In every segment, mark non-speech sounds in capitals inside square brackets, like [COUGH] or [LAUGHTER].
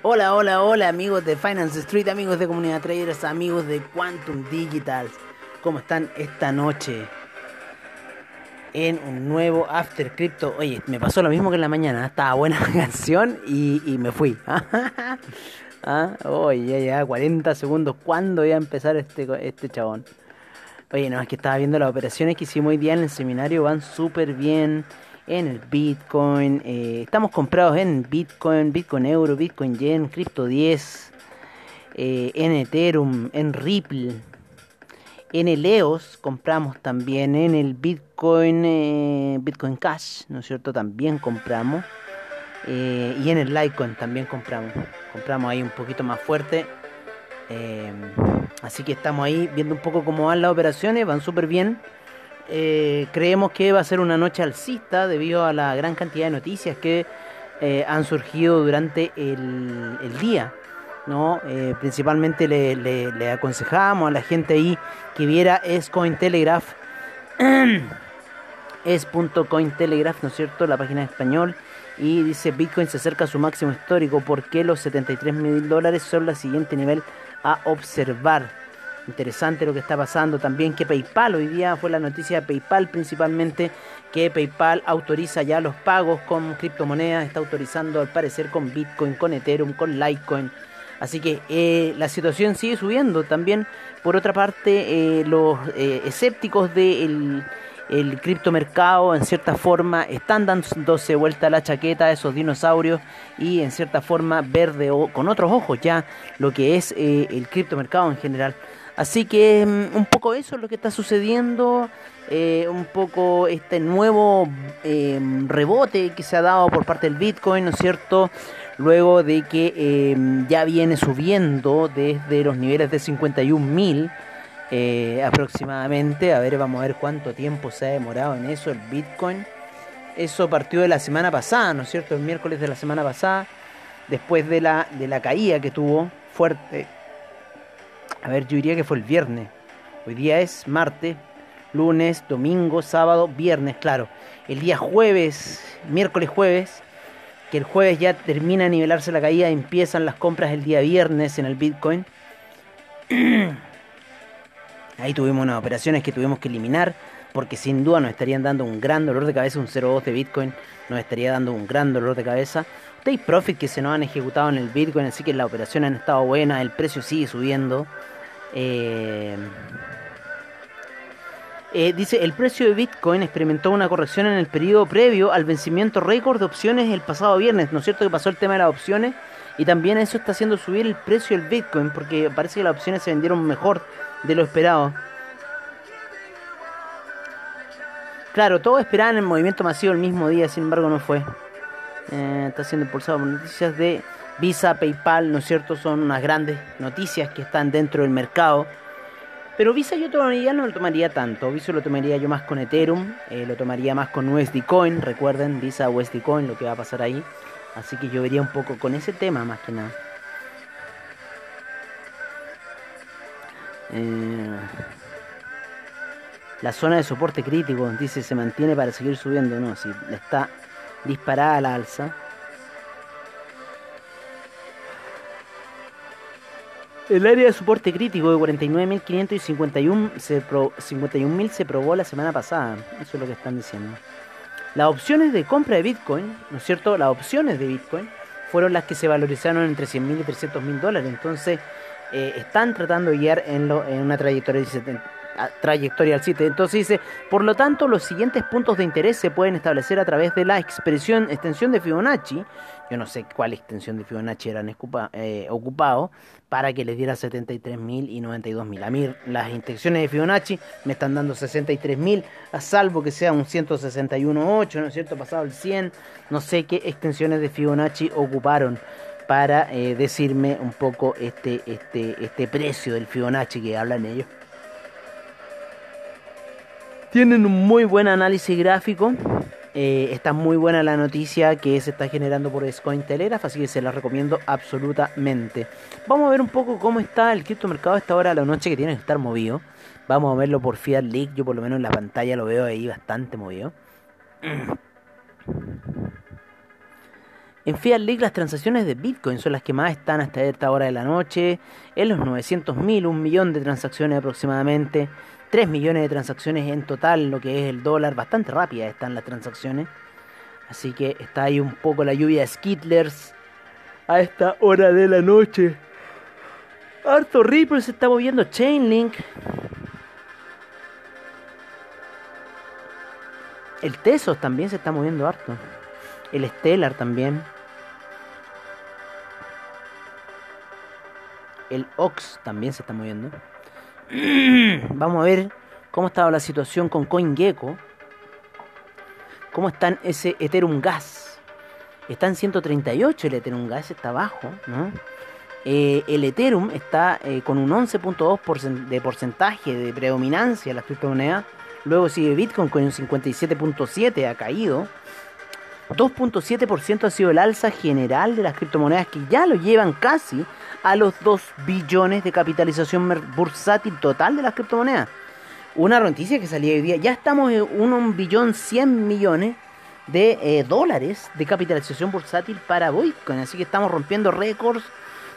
Hola, hola, hola amigos de Finance Street, amigos de Comunidad Traders, amigos de Quantum Digital. ¿Cómo están esta noche? En un nuevo After Crypto. Oye, me pasó lo mismo que en la mañana. Estaba buena la [LAUGHS] canción y, me fui. [LAUGHS] ¿Ah? Oye, ya, ya, 40 segundos. ¿Cuándo voy a empezar este, este chabón? Oye, no, es que estaba viendo las operaciones que hicimos hoy día en el seminario. Van súper bien en el Bitcoin. Eh, estamos comprados en Bitcoin, Bitcoin Euro, Bitcoin Yen, Crypto 10, eh, en Ethereum, en Ripple. En el EOS compramos también, en el Bitcoin, eh, Bitcoin Cash, ¿no es cierto? También compramos. y en el Litecoin también compramos. Compramos ahí un poquito más fuerte. así que estamos ahí viendo un poco cómo van las operaciones, van súper bien. Eh, creemos que va a ser una noche alcista debido a la gran cantidad de noticias que eh, han surgido durante el, día. ¿no? Eh, principalmente le, le, aconsejamos a la gente ahí que viera es Cointelegraph. [CLEARS THROAT] es.cointelegraph, ¿no es cierto? La página en español. Y dice Bitcoin se acerca a su máximo histórico porque los 73 mil dólares son el siguiente nivel a observar. Interesante lo que está pasando también que PayPal, hoy día fue la noticia de PayPal principalmente, que PayPal autoriza ya los pagos con criptomonedas, está autorizando al parecer con Bitcoin, con Ethereum, con Litecoin. Así que eh, la situación sigue subiendo. También, por otra parte, eh, los eh, escépticos del el criptomercado en cierta forma están dándose vuelta la chaqueta a esos dinosaurios y en cierta forma verde o con otros ojos ya lo que es el criptomercado en general. Así que mm, un poco eso es lo que está sucediendo, eh, un poco este nuevo em, rebote que se ha dado por parte del Bitcoin, ¿no es cierto? Luego de que em, ya viene subiendo desde los niveles de 51 mil eh, aproximadamente. A ver, vamos a ver cuánto tiempo se ha demorado en eso el Bitcoin. Eso partió de la semana pasada, ¿no es cierto? El miércoles de la semana pasada, después de la, de la caída que tuvo fuerte a ver, yo diría que fue el viernes. Hoy día es martes, lunes, domingo, sábado, viernes, claro. El día jueves, miércoles, jueves, que el jueves ya termina de nivelarse la caída, empiezan las compras el día viernes en el Bitcoin. [CLEARS THROAT] Ahí tuvimos unas operaciones que tuvimos que eliminar porque sin duda nos estarían dando un gran dolor de cabeza, un 0.2 de Bitcoin nos estaría dando un gran dolor de cabeza. Take profit que se nos han ejecutado en el Bitcoin, así que las operaciones han estado buenas, el precio sigue subiendo. Eh, eh, dice, el precio de Bitcoin experimentó una corrección en el periodo previo al vencimiento récord de opciones el pasado viernes. ¿No es cierto que pasó el tema de las opciones? Y también eso está haciendo subir el precio del Bitcoin porque parece que las opciones se vendieron mejor de lo esperado. Claro, todos esperaban el movimiento masivo el mismo día, sin embargo no fue. Eh, está siendo impulsado por noticias de Visa, PayPal, ¿no es cierto? Son unas grandes noticias que están dentro del mercado. Pero Visa yo todavía no lo tomaría tanto. Visa lo tomaría yo más con Ethereum, eh, lo tomaría más con USD Coin. Recuerden, Visa, USD Coin, lo que va a pasar ahí. Así que yo vería un poco con ese tema más que nada. Eh, la zona de soporte crítico, dice, se mantiene para seguir subiendo. No, si está disparada a la alza. El área de soporte crítico de 49.500 y 51.000 se, probó la semana pasada. Eso es lo que están diciendo. Las opciones de compra de Bitcoin, ¿no es cierto? Las opciones de Bitcoin fueron las que se valorizaron entre 100.000 y 300.000 dólares. Entonces, eh, están tratando de guiar en, en una trayectoria de 70, trayectoria al sitio. Entonces dice, por lo tanto, los siguientes puntos de interés se pueden establecer a través de la expresión, extensión de Fibonacci. Yo no sé cuál extensión de Fibonacci eran eh, ocupados para que les diera 73.000 y 92.000. A mí las intenciones de Fibonacci me están dando 63.000, a salvo que sea un 161.8, ¿no es cierto? Pasado el 100, no sé qué extensiones de Fibonacci ocuparon para eh, decirme un poco este, este, este precio del Fibonacci que hablan ellos. Tienen un muy buen análisis gráfico. Eh, está muy buena la noticia que se está generando por Telegraph, así que se la recomiendo absolutamente. Vamos a ver un poco cómo está el criptomercado a esta hora de la noche que tiene que estar movido. Vamos a verlo por Fiat League, yo por lo menos en la pantalla lo veo ahí bastante movido. En Fiat League las transacciones de Bitcoin son las que más están hasta esta hora de la noche, en los 900.000, un millón de transacciones aproximadamente, 3 millones de transacciones en total, lo que es el dólar, bastante rápida están las transacciones. Así que está ahí un poco la lluvia de Skittlers a esta hora de la noche. Harto Ripple se está moviendo, Chainlink. El Tesos también se está moviendo harto. El Stellar también. El Ox también se está moviendo. [CLEARS THROAT] Vamos a ver cómo estaba la situación con CoinGecko. Cómo está ese Ethereum Gas. Está en 138 el Ethereum Gas, está abajo, ¿no? Eh, el Ethereum está eh, con un 11.2% de porcentaje de predominancia en las criptomonedas. Luego sigue Bitcoin con un 57.7%, ha caído. 2.7% ha sido el alza general de las criptomonedas que ya lo llevan casi a los 2 billones de capitalización bursátil total de las criptomonedas. Una noticia que salía hoy día, ya estamos en 1 billón 100 millones de eh, dólares de capitalización bursátil para Bitcoin, así que estamos rompiendo récords,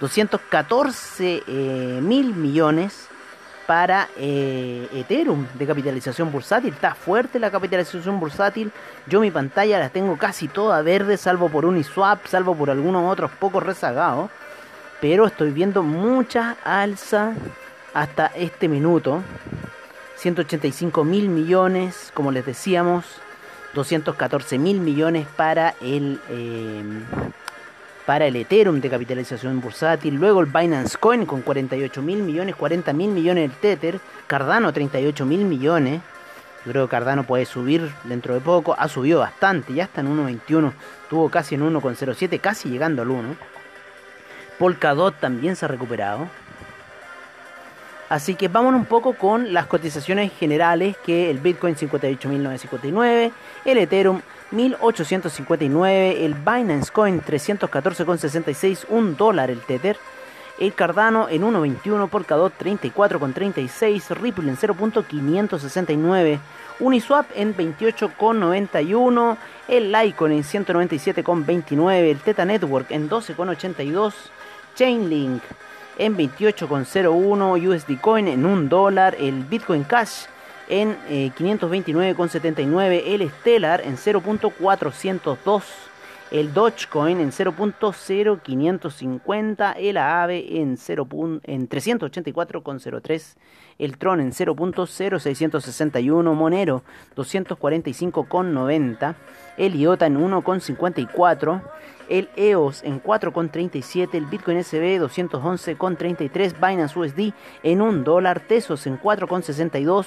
214 eh, mil millones para eh, Ethereum de capitalización bursátil. Está fuerte la capitalización bursátil. Yo mi pantalla la tengo casi toda verde, salvo por Uniswap, salvo por algunos otros pocos rezagados. Pero estoy viendo mucha alza hasta este minuto. 185 mil millones, como les decíamos. 214 mil millones para el eh, para el Ethereum de capitalización bursátil, luego el Binance Coin con 48 mil millones, 40 mil millones el Tether, Cardano 38 mil millones, yo creo que Cardano puede subir dentro de poco, ha subido bastante, ya está en 1.21, tuvo casi en 1.07, casi llegando al 1. Polkadot también se ha recuperado. Así que vamos un poco con las cotizaciones generales que el Bitcoin 58.959, el Ethereum 1859, el Binance Coin 314,66, 1 dólar el Tether, el Cardano en 1.21, Polkadot 34,36, Ripple en 0.569, Uniswap en 28,91, el Litecoin en 197,29, el Teta Network en 12,82, Chainlink en 28,01, USD Coin en 1 dólar, el Bitcoin Cash en 529,79, eh, el Stellar en 0.402, el Dogecoin en 0.0550, el AAVE en, 0. en 384,03, el Tron en 0.0661, Monero 245,90, el IOTA en 1,54, el EOS en 4,37, el Bitcoin SB 211,33, Binance USD en 1 dólar, Tesos en 4,62,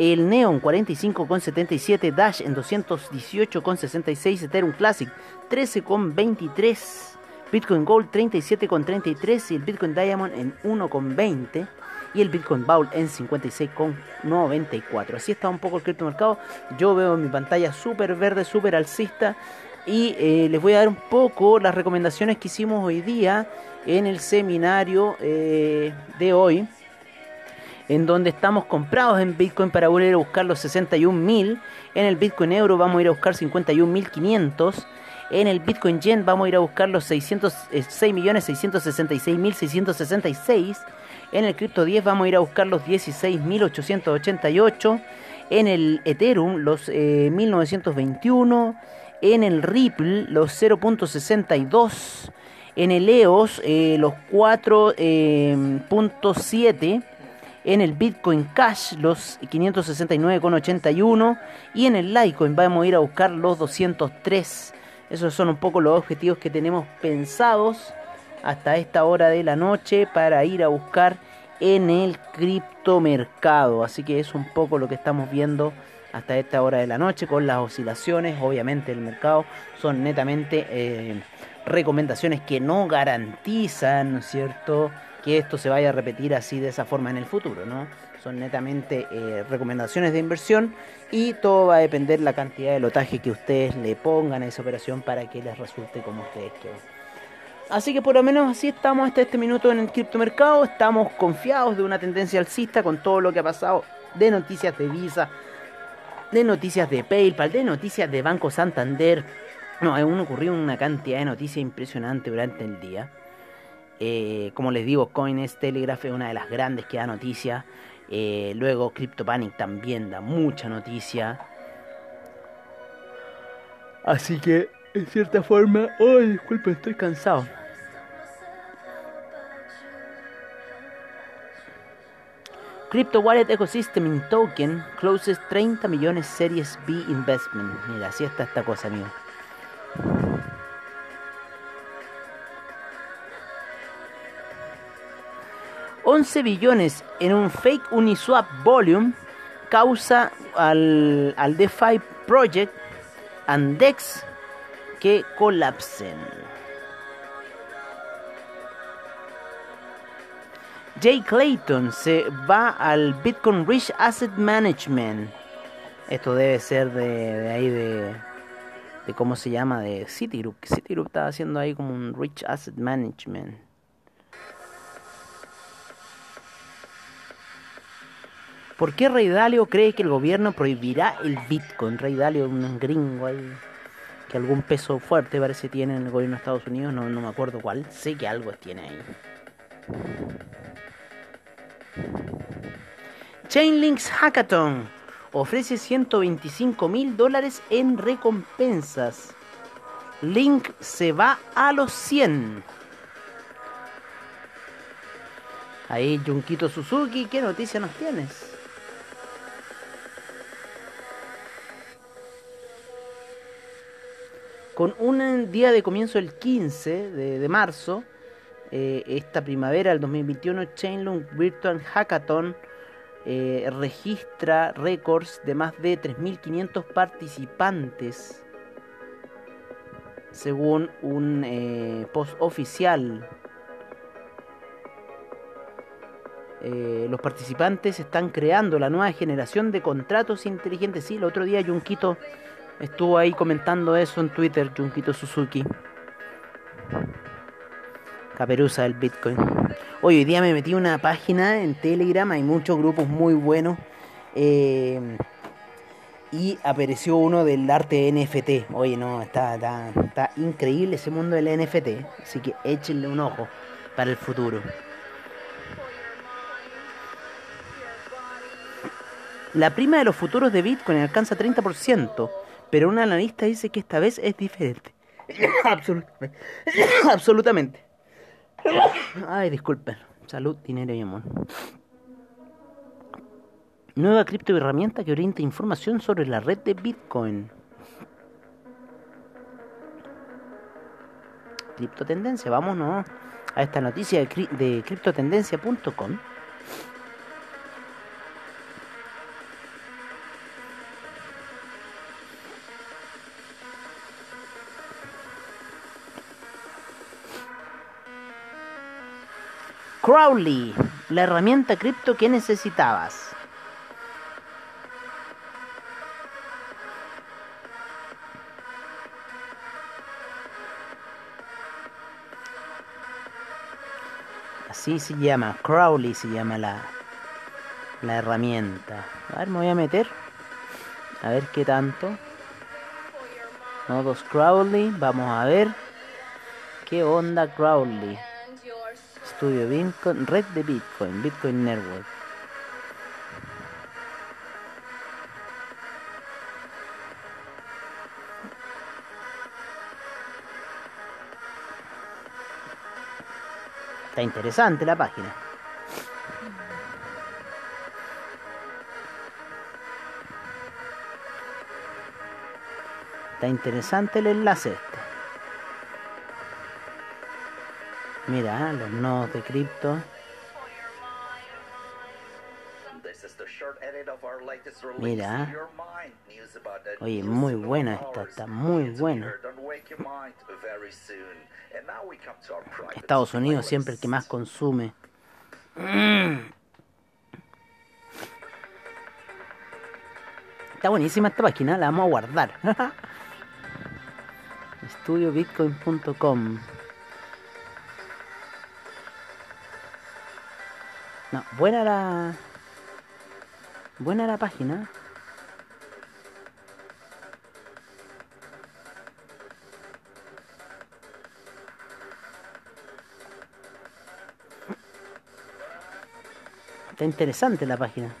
el Neon 45,77, Dash en 218,66, Ethereum Classic 13,23, Bitcoin Gold 37,33 y el Bitcoin Diamond en 1,20 y el Bitcoin Bowl en 56,94. Así está un poco el criptomercado. Yo veo en mi pantalla súper verde, súper alcista. Y eh, les voy a dar un poco las recomendaciones que hicimos hoy día en el seminario eh, de hoy en donde estamos comprados en Bitcoin para volver a buscar los 61.000. En el Bitcoin Euro vamos a ir a buscar 51.500. En el Bitcoin Yen vamos a ir a buscar los 606.666.666. En el Crypto 10 vamos a ir a buscar los 16.888. En el Ethereum los 1921. Eh, en el Ripple los 0.62. En el EOS eh, los 4.7 en el Bitcoin Cash los 569,81 y en el Litecoin vamos a ir a buscar los 203. Esos son un poco los objetivos que tenemos pensados hasta esta hora de la noche para ir a buscar en el criptomercado. Así que es un poco lo que estamos viendo hasta esta hora de la noche con las oscilaciones. Obviamente el mercado son netamente eh, recomendaciones que no garantizan, ¿no es cierto? Que esto se vaya a repetir así de esa forma en el futuro, ¿no? Son netamente eh, recomendaciones de inversión y todo va a depender la cantidad de lotaje que ustedes le pongan a esa operación para que les resulte como ustedes quieren. Así que por lo menos así estamos hasta este minuto en el criptomercado. Estamos confiados de una tendencia alcista con todo lo que ha pasado de noticias de Visa, de noticias de PayPal, de noticias de Banco Santander, No, aún ocurrió una cantidad de noticias impresionante durante el día. Eh, como les digo, Coins Telegraph es una de las grandes que da noticias. Eh, luego CryptoPanic también da mucha noticia. Así que, en cierta forma... ¡Ay, disculpen, estoy cansado! Crypto Wallet Ecosystem in Token closes 30 millones Series B Investment. Mira, así está esta cosa, amigo. 11 billones en un fake Uniswap volume causa al, al DeFi Project Andex que colapsen. Jay Clayton se va al Bitcoin Rich Asset Management. Esto debe ser de, ahí de, de cómo se llama de Citigroup. Citigroup está haciendo ahí como un Rich Asset Management. ¿Por qué Rey Dalio cree que el gobierno prohibirá el Bitcoin? Rey Dalio, un gringo ahí que algún peso fuerte parece tiene en el gobierno de Estados Unidos, no, no me acuerdo cuál, sé que algo tiene ahí. Chainlinks Hackathon ofrece 125 mil dólares en recompensas. Link se va a los 100. Ahí Junquito Suzuki, ¿qué noticia nos tienes? Con un día de comienzo el 15 de marzo, eh, esta primavera del 2021 Chainlink Virtual Hackathon eh, registra récords de más de 3.500 participantes según un eh, post oficial. los participantes están creando la nueva generación de contratos inteligentes. Sí, el otro día Junquito estuvo ahí comentando eso en Twitter, Junquito Suzuki. Caperuza del Bitcoin. Hoy, hoy día me metí una página en Telegram, hay muchos grupos muy buenos. Eh, y apareció uno del arte NFT. Oye, no, está, está, increíble ese mundo del NFT. Así que échenle un ojo para el futuro. La prima de los futuros de Bitcoin alcanza 30%, pero un analista dice que esta vez es diferente. [LAUGHS] Absolutamente. [LAUGHS] Absolutamente. Ay, disculpen. Salud, dinero y amor. Nueva criptoherramienta que orienta información sobre la red de Bitcoin. Criptotendencia, vámonos a esta noticia de, de criptotendencia.com. Crowley, la herramienta cripto que necesitabas. Así se llama, Crowley se llama la, la herramienta. A ver, me voy a meter. A ver qué tanto. Nodos Crowley, vamos a ver. ¿Qué onda Crowley? Estudio Bitcoin, red de Bitcoin, Bitcoin Network. Está interesante la página. Está interesante el enlace este. Mira, los nodos de cripto. Mira. Oye, muy buena esta, está muy buena. Estados Unidos siempre el que más consume. Está buenísima esta página, la vamos a guardar. [LAUGHS] Estudiobitcoin.com No, buena la... Buena la página. Está interesante la página.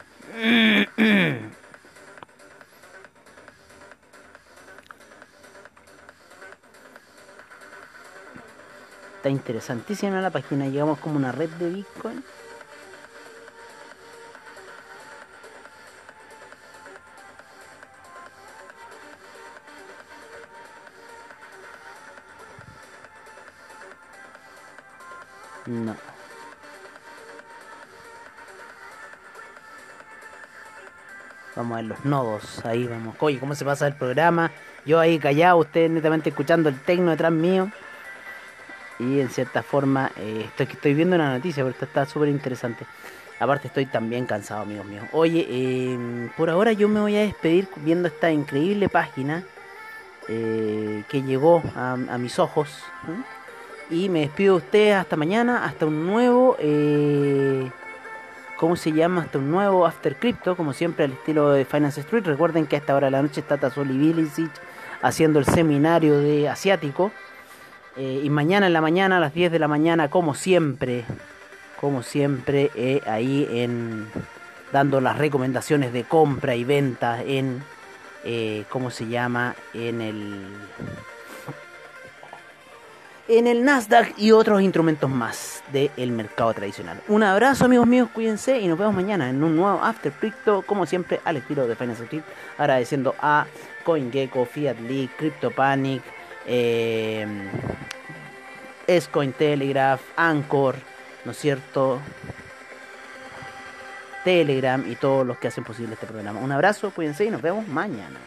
Está interesantísima la página. Llegamos como una red de Bitcoin. Vamos a ver los nodos. Ahí vamos. Oye, ¿cómo se pasa el programa? Yo ahí callado, ustedes netamente escuchando el tecno detrás mío y en cierta forma eh, estoy, viendo una noticia, porque está súper interesante. Aparte estoy también cansado, amigos míos. Oye, em, por ahora yo me voy a despedir viendo esta increíble página eh, que llegó a, mis ojos. Y me despido de ustedes hasta mañana, hasta un nuevo... ¿Cómo se llama? Hasta un nuevo After Crypto, como siempre al estilo de Finance Street. Recuerden que a esta hora de la noche está Tazoli Bilicic haciendo el seminario de asiático. Eh, y mañana en la mañana, a las 10 de la mañana, como siempre, como siempre, eh, ahí en dando las recomendaciones de compra y venta en, eh, ¿cómo se llama? En el, en el Nasdaq y otros instrumentos más del mercado tradicional. Un abrazo amigos míos, cuídense y nos vemos mañana en un nuevo After Crypto, como siempre al estilo de Finance Street, agradeciendo a CoinGecko, Fiat League, CryptoPanic, eh, Telegraph, Anchor, ¿no es cierto? Telegram y todos los que hacen posible este programa. Un abrazo, cuídense y nos vemos mañana.